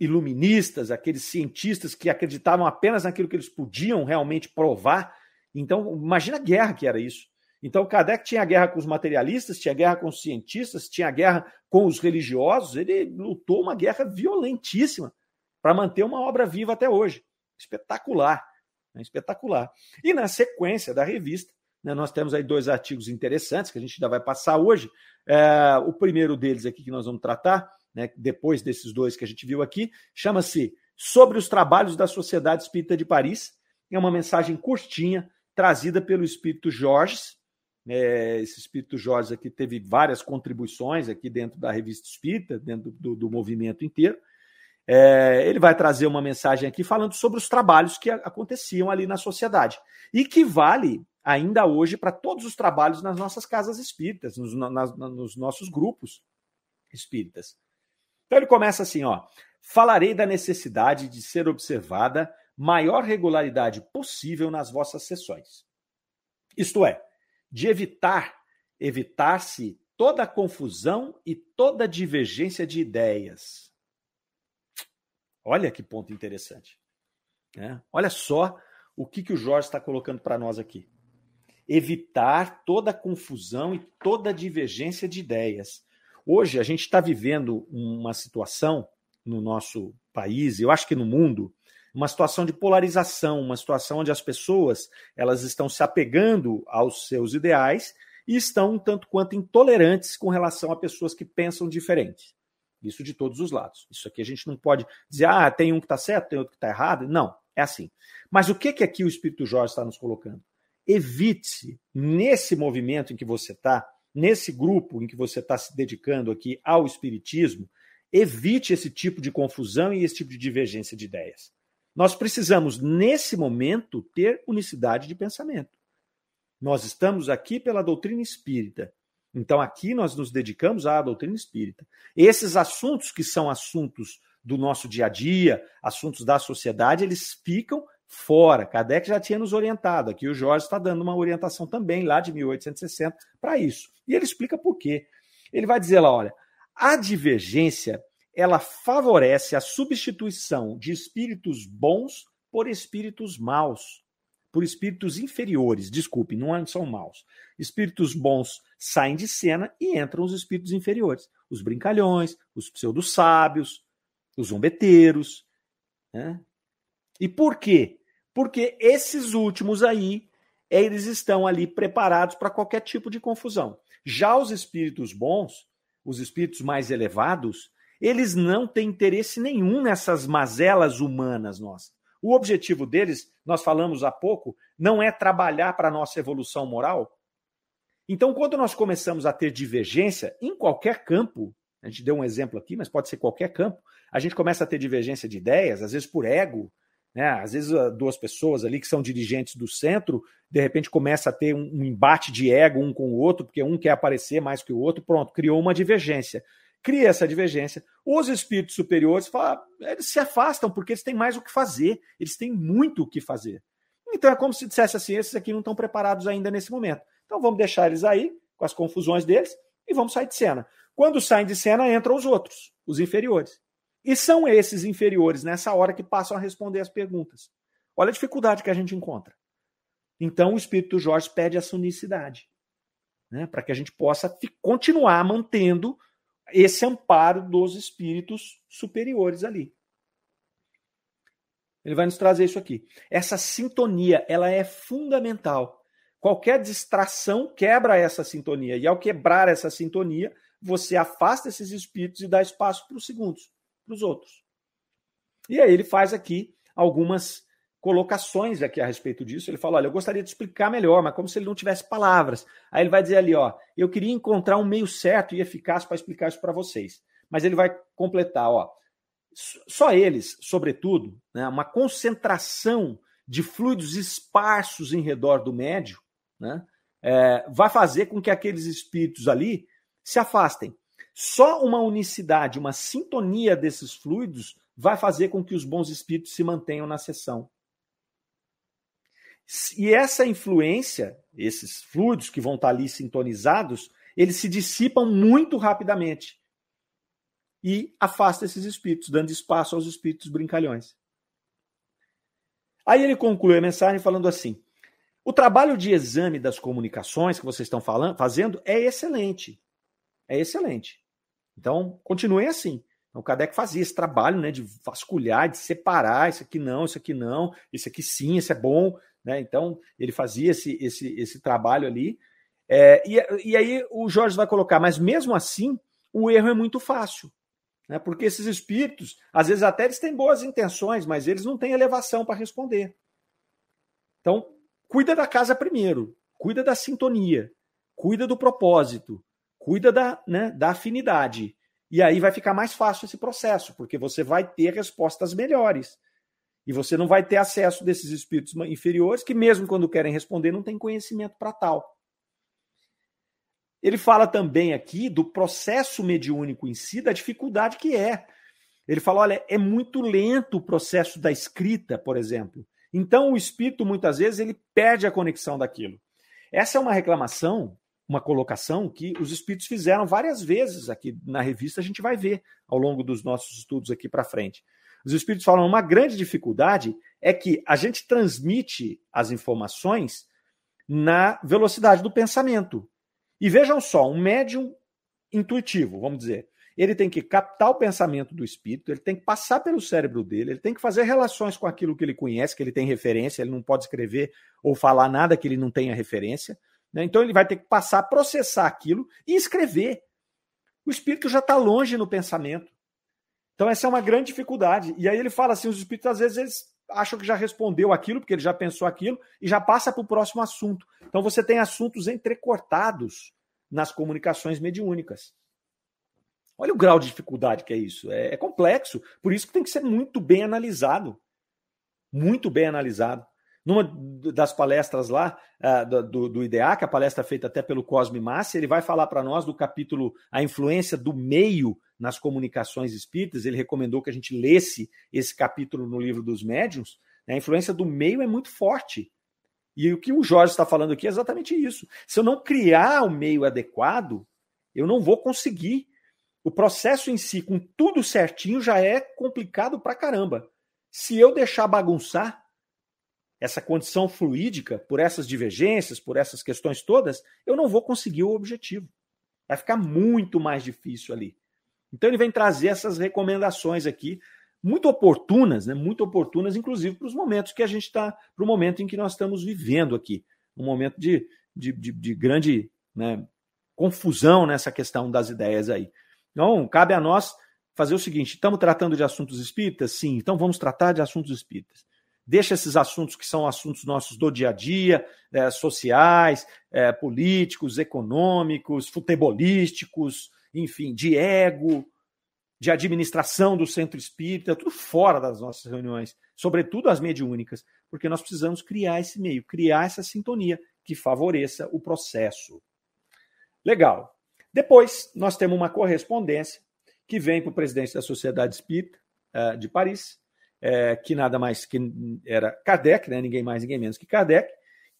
iluministas, aqueles cientistas que acreditavam apenas naquilo que eles podiam realmente provar. Então, imagina a guerra que era isso. Então, Kardec tinha guerra com os materialistas, tinha guerra com os cientistas, tinha guerra com os religiosos. Ele lutou uma guerra violentíssima para manter uma obra viva até hoje. Espetacular. Né? Espetacular. E na sequência da revista, né, nós temos aí dois artigos interessantes que a gente ainda vai passar hoje. É, o primeiro deles aqui que nós vamos tratar né, depois desses dois que a gente viu aqui, chama-se Sobre os Trabalhos da Sociedade Espírita de Paris. É uma mensagem curtinha, trazida pelo Espírito Jorges. É, esse Espírito Jorges aqui teve várias contribuições aqui dentro da revista Espírita, dentro do, do movimento inteiro. É, ele vai trazer uma mensagem aqui falando sobre os trabalhos que aconteciam ali na sociedade e que vale ainda hoje para todos os trabalhos nas nossas casas espíritas, nos, nas, nos nossos grupos espíritas. Então ele começa assim, ó: "Falarei da necessidade de ser observada maior regularidade possível nas vossas sessões. Isto é, de evitar evitar-se toda confusão e toda divergência de ideias. Olha que ponto interessante. Né? Olha só o que, que o Jorge está colocando para nós aqui. Evitar toda confusão e toda divergência de ideias. Hoje a gente está vivendo uma situação no nosso país, eu acho que no mundo, uma situação de polarização, uma situação onde as pessoas elas estão se apegando aos seus ideais e estão um tanto quanto intolerantes com relação a pessoas que pensam diferente. Isso de todos os lados. Isso aqui a gente não pode dizer, ah, tem um que está certo, tem outro que está errado. Não, é assim. Mas o que, que aqui o Espírito Jorge está nos colocando? Evite, nesse movimento em que você está, nesse grupo em que você está se dedicando aqui ao espiritismo, evite esse tipo de confusão e esse tipo de divergência de ideias. Nós precisamos, nesse momento, ter unicidade de pensamento. Nós estamos aqui pela doutrina espírita. Então, aqui nós nos dedicamos à doutrina espírita. Esses assuntos que são assuntos do nosso dia a dia, assuntos da sociedade, eles ficam fora. Kardec já tinha nos orientado. Aqui o Jorge está dando uma orientação também, lá de 1860, para isso. E ele explica por quê. Ele vai dizer lá: olha, a divergência ela favorece a substituição de espíritos bons por espíritos maus, por espíritos inferiores. Desculpe, não são maus. Espíritos bons saem de cena e entram os espíritos inferiores, os brincalhões, os pseudo-sábios, os zombeteiros. Né? E por quê? Porque esses últimos aí, eles estão ali preparados para qualquer tipo de confusão. Já os espíritos bons, os espíritos mais elevados, eles não têm interesse nenhum nessas mazelas humanas nossas. O objetivo deles, nós falamos há pouco, não é trabalhar para a nossa evolução moral. Então, quando nós começamos a ter divergência em qualquer campo, a gente deu um exemplo aqui, mas pode ser qualquer campo, a gente começa a ter divergência de ideias, às vezes por ego, né? Às vezes ah, duas pessoas ali que são dirigentes do centro, de repente começa a ter um embate de ego um com o outro, porque um quer aparecer mais que o outro, pronto, criou uma divergência. Cria essa divergência. Os espíritos superiores falam, eles se afastam porque eles têm mais o que fazer, eles têm muito o que fazer. Então é como se dissesse assim: esses aqui não estão preparados ainda nesse momento. Então vamos deixar eles aí, com as confusões deles, e vamos sair de cena. Quando saem de cena, entram os outros, os inferiores. E são esses inferiores nessa hora que passam a responder as perguntas. Olha a dificuldade que a gente encontra. Então o Espírito Jorge pede essa unicidade, né, para que a gente possa continuar mantendo esse amparo dos espíritos superiores ali. Ele vai nos trazer isso aqui. Essa sintonia, ela é fundamental. Qualquer distração quebra essa sintonia. E ao quebrar essa sintonia, você afasta esses espíritos e dá espaço para os segundos para os outros. E aí ele faz aqui algumas colocações aqui a respeito disso. Ele fala: olha, eu gostaria de explicar melhor, mas como se ele não tivesse palavras. Aí ele vai dizer ali: ó, eu queria encontrar um meio certo e eficaz para explicar isso para vocês. Mas ele vai completar: ó, só eles, sobretudo, né, uma concentração de fluidos esparsos em redor do médio, né, é, vai fazer com que aqueles espíritos ali se afastem. Só uma unicidade, uma sintonia desses fluidos vai fazer com que os bons espíritos se mantenham na sessão. E essa influência, esses fluidos que vão estar ali sintonizados, eles se dissipam muito rapidamente e afasta esses espíritos, dando espaço aos espíritos brincalhões. Aí ele conclui a mensagem falando assim: o trabalho de exame das comunicações que vocês estão falando, fazendo é excelente. É excelente. Então, continuem assim. Então, o Kardec fazia esse trabalho né, de vasculhar, de separar isso aqui não, isso aqui não, isso aqui sim, isso é bom. Né? Então, ele fazia esse, esse, esse trabalho ali. É, e, e aí o Jorge vai colocar, mas mesmo assim, o erro é muito fácil. Né? Porque esses espíritos, às vezes até eles têm boas intenções, mas eles não têm elevação para responder. Então, cuida da casa primeiro, cuida da sintonia, cuida do propósito, cuida da, né, da afinidade. E aí vai ficar mais fácil esse processo, porque você vai ter respostas melhores. E você não vai ter acesso desses espíritos inferiores, que, mesmo quando querem responder, não tem conhecimento para tal. Ele fala também aqui do processo mediúnico em si, da dificuldade que é. Ele fala: olha, é muito lento o processo da escrita, por exemplo. Então, o espírito, muitas vezes, ele perde a conexão daquilo. Essa é uma reclamação uma colocação que os espíritos fizeram várias vezes aqui na revista, a gente vai ver ao longo dos nossos estudos aqui para frente. Os espíritos falam uma grande dificuldade é que a gente transmite as informações na velocidade do pensamento. E vejam só, um médium intuitivo, vamos dizer, ele tem que captar o pensamento do espírito, ele tem que passar pelo cérebro dele, ele tem que fazer relações com aquilo que ele conhece, que ele tem referência, ele não pode escrever ou falar nada que ele não tenha referência. Né? Então ele vai ter que passar processar aquilo e escrever. O espírito já está longe no pensamento. Então essa é uma grande dificuldade. E aí ele fala assim: os espíritos às vezes eles acham que já respondeu aquilo, porque ele já pensou aquilo, e já passa para o próximo assunto. Então você tem assuntos entrecortados nas comunicações mediúnicas. Olha o grau de dificuldade que é isso. É, é complexo. Por isso que tem que ser muito bem analisado. Muito bem analisado. Numa das palestras lá uh, do, do IDEA, que é a palestra feita até pelo Cosme Massi, ele vai falar para nós do capítulo A Influência do Meio nas Comunicações Espíritas. Ele recomendou que a gente lesse esse capítulo no livro dos médiuns, A influência do meio é muito forte. E o que o Jorge está falando aqui é exatamente isso. Se eu não criar o meio adequado, eu não vou conseguir. O processo em si, com tudo certinho, já é complicado pra caramba. Se eu deixar bagunçar essa condição fluídica, por essas divergências, por essas questões todas, eu não vou conseguir o objetivo. Vai ficar muito mais difícil ali. Então ele vem trazer essas recomendações aqui, muito oportunas, né? Muito oportunas, inclusive para os momentos que a gente está, para o momento em que nós estamos vivendo aqui, um momento de, de, de, de grande né, confusão nessa questão das ideias aí. Então, cabe a nós fazer o seguinte: estamos tratando de assuntos espíritas? Sim, então vamos tratar de assuntos espíritas. Deixa esses assuntos que são assuntos nossos do dia a dia, é, sociais, é, políticos, econômicos, futebolísticos, enfim, de ego, de administração do centro espírita, tudo fora das nossas reuniões, sobretudo as mediúnicas, porque nós precisamos criar esse meio, criar essa sintonia que favoreça o processo. Legal. Depois, nós temos uma correspondência que vem para o presidente da Sociedade Espírita uh, de Paris, uh, que nada mais que era Kardec, né? ninguém mais, ninguém menos que Kardec.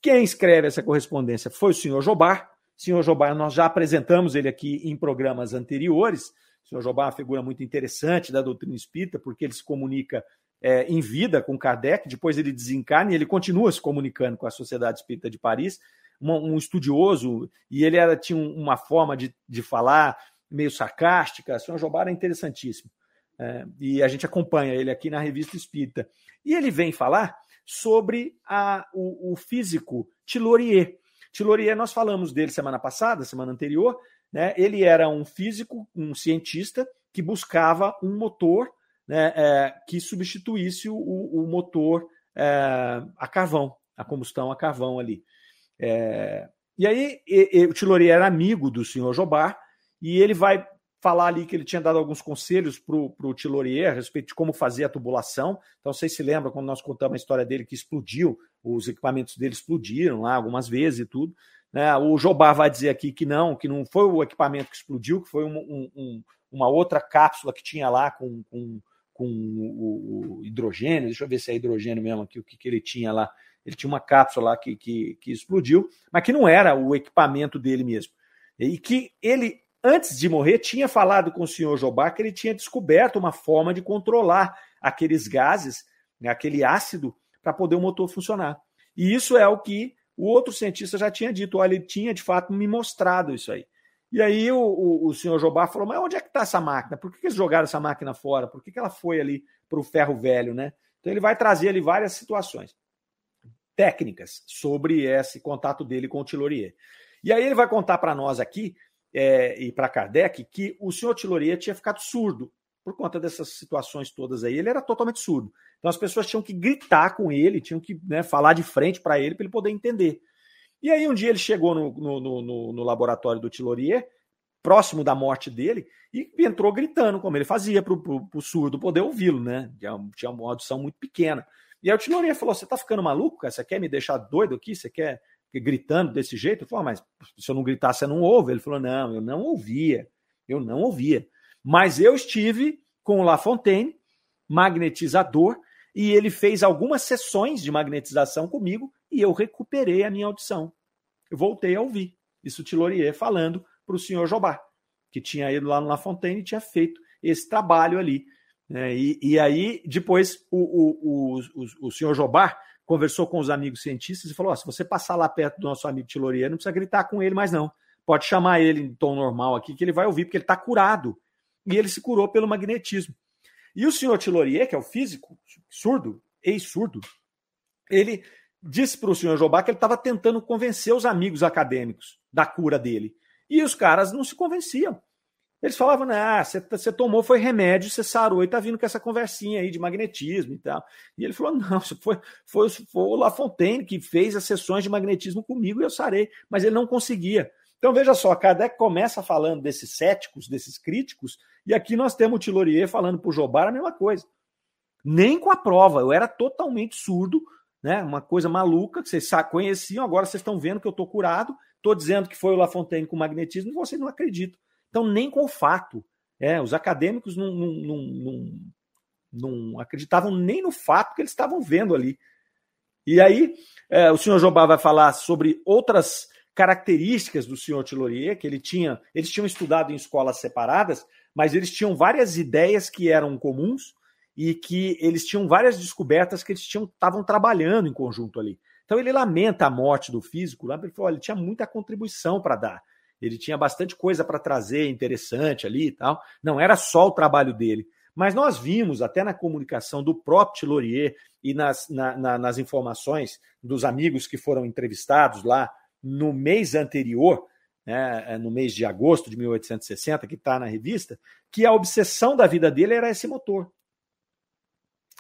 Quem escreve essa correspondência foi o senhor Jobar, Senhor Jobá, nós já apresentamos ele aqui em programas anteriores. O senhor Jobá é uma figura muito interessante da doutrina espírita, porque ele se comunica é, em vida com Kardec, depois ele desencarna e ele continua se comunicando com a Sociedade Espírita de Paris, um, um estudioso, e ele era, tinha uma forma de, de falar meio sarcástica. O senhor Jobá era interessantíssimo. É, e a gente acompanha ele aqui na Revista Espírita. E ele vem falar sobre a, o, o físico Tilorier. Tilorier, nós falamos dele semana passada, semana anterior, né? Ele era um físico, um cientista que buscava um motor né, é, que substituísse o, o motor é, a carvão, a combustão a carvão ali. É, e aí e, e, o Tilorier era amigo do senhor Jobar e ele vai falar ali que ele tinha dado alguns conselhos para o Tilorier a respeito de como fazer a tubulação. Então, vocês se lembram quando nós contamos a história dele que explodiu, os equipamentos dele explodiram lá algumas vezes e tudo. Né? O Jobá vai dizer aqui que não, que não foi o equipamento que explodiu, que foi um, um, uma outra cápsula que tinha lá com, com, com o, o, hidrogênio. Deixa eu ver se é hidrogênio mesmo aqui, o que, que ele tinha lá. Ele tinha uma cápsula lá que, que, que explodiu, mas que não era o equipamento dele mesmo. E que ele antes de morrer, tinha falado com o senhor Jobá que ele tinha descoberto uma forma de controlar aqueles gases, né, aquele ácido, para poder o motor funcionar. E isso é o que o outro cientista já tinha dito. Olha, ele tinha de fato me mostrado isso aí. E aí o, o, o senhor Jobá falou: Mas onde é que está essa máquina? Por que, que eles jogaram essa máquina fora? Por que, que ela foi ali para o ferro velho? Né? Então ele vai trazer ali várias situações técnicas sobre esse contato dele com o Tilorier. E aí ele vai contar para nós aqui é, e para Kardec que o senhor Tiloria tinha ficado surdo por conta dessas situações todas aí. Ele era totalmente surdo. Então as pessoas tinham que gritar com ele, tinham que né, falar de frente para ele para ele poder entender. E aí um dia ele chegou no, no, no, no laboratório do Tilorier, próximo da morte dele, e entrou gritando, como ele fazia para o surdo poder ouvi-lo, né? Tinha uma audição muito pequena. E aí o Tilorier falou: Você está ficando maluco? Você quer me deixar doido aqui? Você quer gritando desse jeito. Eu falei, ah, mas se eu não gritar, você não ouve? Ele falou, não, eu não ouvia, eu não ouvia. Mas eu estive com o La Fontaine, magnetizador, e ele fez algumas sessões de magnetização comigo e eu recuperei a minha audição. Eu voltei a ouvir. Isso Tilorier falando para o senhor Jobá, que tinha ido lá no La Fontaine e tinha feito esse trabalho ali. É, e, e, aí, depois, o, o, o, o, o senhor Jobá conversou com os amigos cientistas e falou: oh, se você passar lá perto do nosso amigo Tilorier, não precisa gritar com ele mais não. Pode chamar ele em tom normal aqui, que ele vai ouvir, porque ele está curado. E ele se curou pelo magnetismo. E o senhor Tilorier, que é o físico, surdo, ex-surdo, ele disse para o senhor Jobá que ele estava tentando convencer os amigos acadêmicos da cura dele. E os caras não se convenciam. Eles falavam, ah, você tomou, foi remédio, você sarou e tá vindo com essa conversinha aí de magnetismo e tal. E ele falou, não, foi, foi, foi o La Fontaine que fez as sessões de magnetismo comigo e eu sarei, mas ele não conseguia. Então veja só, Kardec começa falando desses céticos, desses críticos, e aqui nós temos o Tilorier falando para o Jobar a mesma coisa. Nem com a prova, eu era totalmente surdo, né? Uma coisa maluca que vocês conheciam, agora vocês estão vendo que eu estou curado, estou dizendo que foi o La Fontaine com magnetismo e vocês não acreditam. Então, nem com o fato. É, os acadêmicos não, não, não, não acreditavam nem no fato que eles estavam vendo ali. E aí, é, o senhor Jobá vai falar sobre outras características do senhor Tilorier, que ele tinha, eles tinham estudado em escolas separadas, mas eles tinham várias ideias que eram comuns e que eles tinham várias descobertas que eles estavam trabalhando em conjunto ali. Então ele lamenta a morte do físico, ele falou, olha, ele tinha muita contribuição para dar. Ele tinha bastante coisa para trazer interessante ali e tal. Não era só o trabalho dele. Mas nós vimos até na comunicação do próprio Tilorier e nas, na, na, nas informações dos amigos que foram entrevistados lá no mês anterior, né, é, no mês de agosto de 1860, que está na revista, que a obsessão da vida dele era esse motor.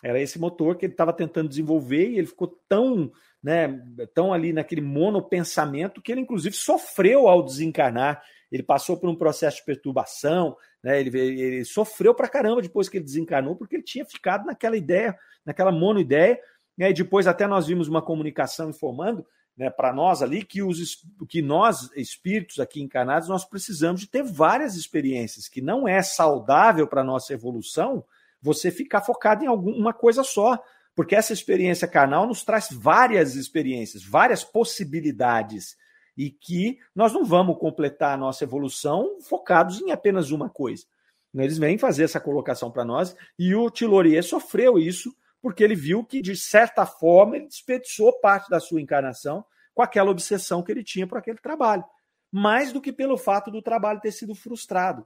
Era esse motor que ele estava tentando desenvolver e ele ficou tão, né, tão ali naquele monopensamento que ele, inclusive, sofreu ao desencarnar. Ele passou por um processo de perturbação, né, ele, ele sofreu pra caramba depois que ele desencarnou, porque ele tinha ficado naquela ideia, naquela monoideia. Né, e depois, até nós vimos uma comunicação informando né, para nós ali que, os, que nós, espíritos aqui encarnados, nós precisamos de ter várias experiências, que não é saudável para a nossa evolução você ficar focado em alguma coisa só, porque essa experiência carnal nos traz várias experiências, várias possibilidades, e que nós não vamos completar a nossa evolução focados em apenas uma coisa. Eles vêm fazer essa colocação para nós, e o Tilorier sofreu isso, porque ele viu que, de certa forma, ele desperdiçou parte da sua encarnação com aquela obsessão que ele tinha por aquele trabalho. Mais do que pelo fato do trabalho ter sido frustrado.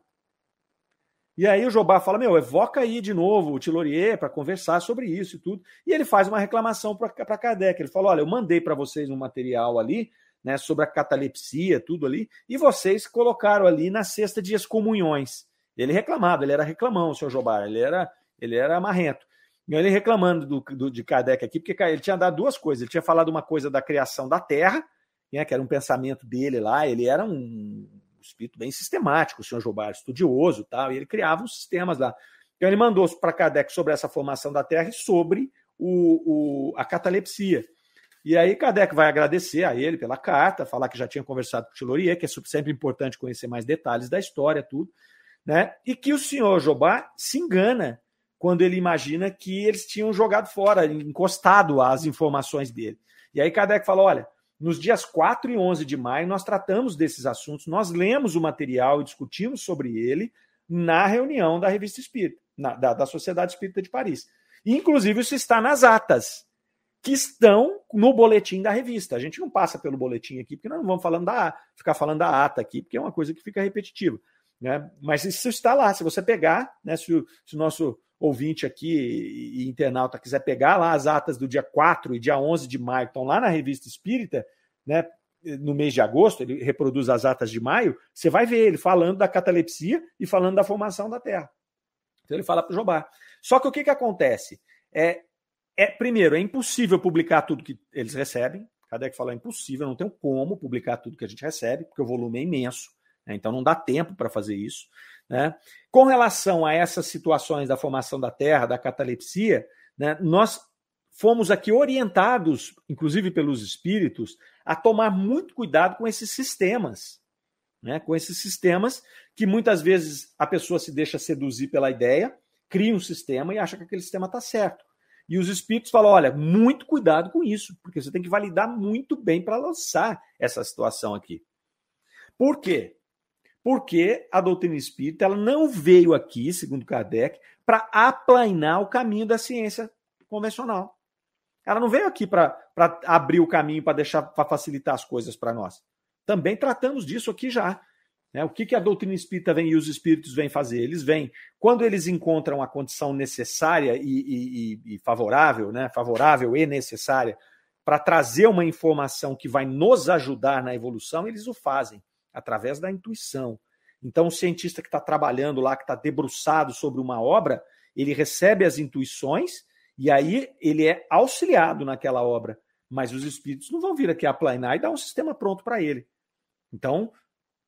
E aí o Jobá fala: Meu, evoca aí de novo o Tilorier para conversar sobre isso e tudo. E ele faz uma reclamação para Kardec. Ele fala: Olha, eu mandei para vocês um material ali, né, sobre a catalepsia, tudo ali, e vocês colocaram ali na cesta de excomunhões. Ele reclamava, ele era reclamão, o senhor Jobá, ele era, ele era marrento. E ele reclamando do, do, de Kardec aqui, porque ele tinha dado duas coisas. Ele tinha falado uma coisa da criação da Terra, né, que era um pensamento dele lá, ele era um espírito bem sistemático, o senhor Jobar, estudioso tal, e ele criava uns sistemas lá. Então ele mandou para Kardec sobre essa formação da Terra e sobre o, o, a catalepsia. E aí Kardec vai agradecer a ele pela carta, falar que já tinha conversado com o Tilorier, que é sempre importante conhecer mais detalhes da história, tudo, né? E que o senhor Jobá se engana quando ele imagina que eles tinham jogado fora, encostado as informações dele. E aí Kardec fala: olha, nos dias 4 e 11 de maio, nós tratamos desses assuntos, nós lemos o material e discutimos sobre ele na reunião da Revista Espírita, na, da, da Sociedade Espírita de Paris. inclusive, isso está nas atas, que estão no boletim da revista. A gente não passa pelo boletim aqui, porque nós não vamos falando da, ficar falando da ata aqui, porque é uma coisa que fica repetitiva. Né? Mas isso está lá. Se você pegar, né, se, o, se o nosso ouvinte aqui e internauta quiser pegar lá as atas do dia 4 e dia 11 de maio, estão lá na Revista Espírita, né, no mês de agosto, ele reproduz as atas de maio, você vai ver ele falando da catalepsia e falando da formação da Terra. Então ele fala para Jobá. Só que o que, que acontece? É, é, primeiro, é impossível publicar tudo que eles recebem. Kardec fala, é impossível, não tem como publicar tudo que a gente recebe, porque o volume é imenso, né, então não dá tempo para fazer isso. Né? Com relação a essas situações da formação da Terra, da catalepsia, né, nós fomos aqui orientados, inclusive pelos espíritos, a tomar muito cuidado com esses sistemas. Né? Com esses sistemas que muitas vezes a pessoa se deixa seduzir pela ideia, cria um sistema e acha que aquele sistema está certo. E os espíritos falam: olha, muito cuidado com isso, porque você tem que validar muito bem para lançar essa situação aqui. Por quê? Porque a doutrina espírita ela não veio aqui, segundo Kardec, para aplainar o caminho da ciência convencional. Ela não veio aqui para abrir o caminho, para deixar, para facilitar as coisas para nós. Também tratamos disso aqui já. Né? O que, que a doutrina espírita vem e os espíritos vêm fazer? Eles vêm, quando eles encontram a condição necessária e, e, e favorável, né? favorável e necessária, para trazer uma informação que vai nos ajudar na evolução, eles o fazem através da intuição. Então, o cientista que está trabalhando lá, que está debruçado sobre uma obra, ele recebe as intuições e aí ele é auxiliado naquela obra. Mas os espíritos não vão vir aqui aplanar e dar um sistema pronto para ele. Então,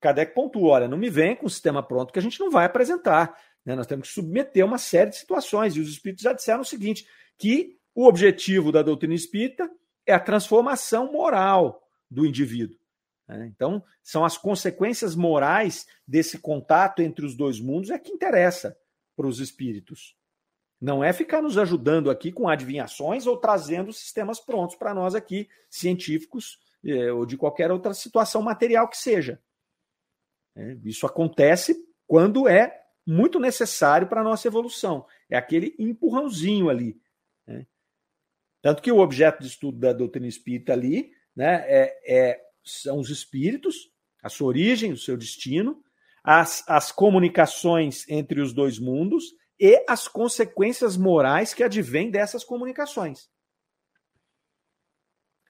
Kardec pontua: olha, não me vem com o sistema pronto que a gente não vai apresentar. Né? Nós temos que submeter uma série de situações. E os espíritos já disseram o seguinte: que o objetivo da doutrina espírita é a transformação moral do indivíduo. Né? Então, são as consequências morais desse contato entre os dois mundos é que interessa para os espíritos. Não é ficar nos ajudando aqui com adivinhações ou trazendo sistemas prontos para nós aqui, científicos, é, ou de qualquer outra situação material que seja. É, isso acontece quando é muito necessário para a nossa evolução. É aquele empurrãozinho ali. Né? Tanto que o objeto de estudo da doutrina espírita ali né, é, é, são os espíritos, a sua origem, o seu destino, as, as comunicações entre os dois mundos e as consequências morais que advêm dessas comunicações.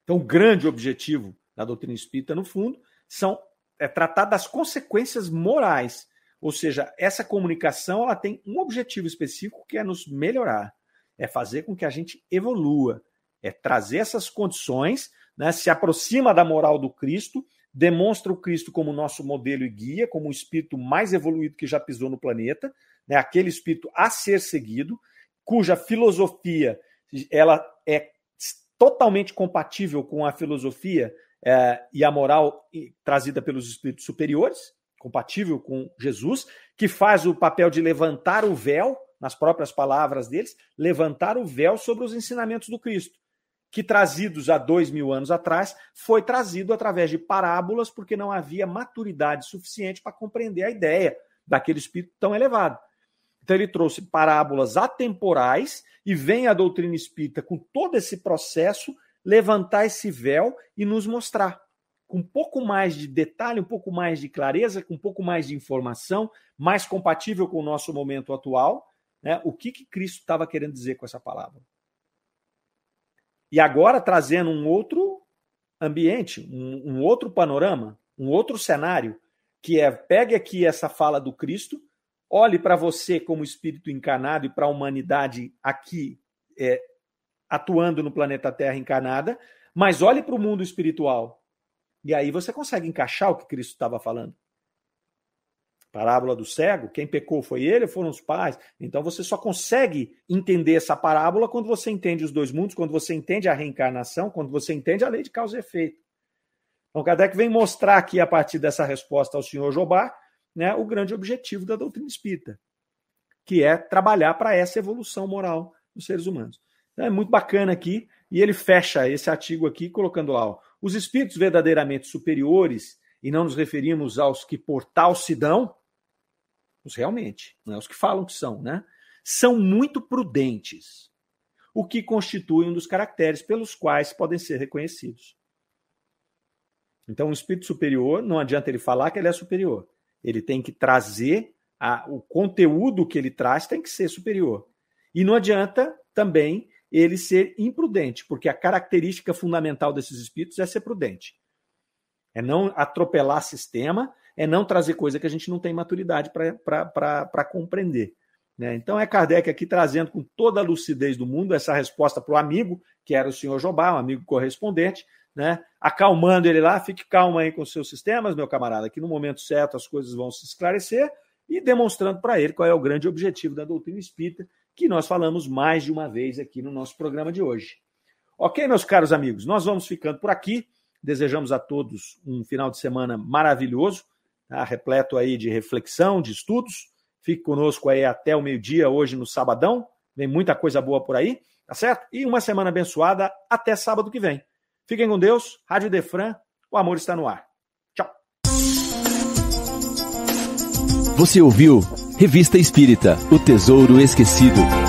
Então, o grande objetivo da doutrina espírita, no fundo, são é tratar das consequências morais. Ou seja, essa comunicação ela tem um objetivo específico que é nos melhorar, é fazer com que a gente evolua, é trazer essas condições, né, se aproxima da moral do Cristo, demonstra o Cristo como nosso modelo e guia, como o espírito mais evoluído que já pisou no planeta, né, aquele espírito a ser seguido, cuja filosofia ela é totalmente compatível com a filosofia é, e a moral trazida pelos espíritos superiores, compatível com Jesus, que faz o papel de levantar o véu, nas próprias palavras deles, levantar o véu sobre os ensinamentos do Cristo, que trazidos há dois mil anos atrás, foi trazido através de parábolas, porque não havia maturidade suficiente para compreender a ideia daquele espírito tão elevado. Então ele trouxe parábolas atemporais e vem a doutrina espírita com todo esse processo levantar esse véu e nos mostrar com um pouco mais de detalhe, um pouco mais de clareza, com um pouco mais de informação, mais compatível com o nosso momento atual, né? O que que Cristo estava querendo dizer com essa palavra? E agora trazendo um outro ambiente, um, um outro panorama, um outro cenário, que é pegue aqui essa fala do Cristo Olhe para você como espírito encarnado e para a humanidade aqui é, atuando no planeta Terra encarnada, mas olhe para o mundo espiritual. E aí você consegue encaixar o que Cristo estava falando. Parábola do cego, quem pecou foi ele foram os pais? Então você só consegue entender essa parábola quando você entende os dois mundos, quando você entende a reencarnação, quando você entende a lei de causa e efeito. Então Kardec vem mostrar aqui, a partir dessa resposta ao senhor Jobá, né, o grande objetivo da doutrina espírita, que é trabalhar para essa evolução moral dos seres humanos. Então, é muito bacana aqui, e ele fecha esse artigo aqui colocando lá: ó, os espíritos verdadeiramente superiores, e não nos referimos aos que por tal se dão, os realmente, não é os que falam que são, né? São muito prudentes, o que constitui um dos caracteres pelos quais podem ser reconhecidos. Então, o espírito superior, não adianta ele falar que ele é superior. Ele tem que trazer a, o conteúdo que ele traz tem que ser superior. E não adianta também ele ser imprudente, porque a característica fundamental desses espíritos é ser prudente. É não atropelar sistema, é não trazer coisa que a gente não tem maturidade para compreender. Né? Então é Kardec aqui trazendo com toda a lucidez do mundo essa resposta para o amigo, que era o senhor Jobá, um amigo correspondente, né? acalmando ele lá, fique calmo aí com seus sistemas, meu camarada, que no momento certo as coisas vão se esclarecer e demonstrando para ele qual é o grande objetivo da doutrina espírita, que nós falamos mais de uma vez aqui no nosso programa de hoje. Ok, meus caros amigos, nós vamos ficando por aqui. Desejamos a todos um final de semana maravilhoso, tá? repleto aí de reflexão, de estudos. Fique conosco aí até o meio-dia hoje no sabadão. Vem muita coisa boa por aí, tá certo? E uma semana abençoada até sábado que vem. Fiquem com Deus. Rádio Defran, o amor está no ar. Tchau. Você ouviu Revista Espírita O Tesouro Esquecido.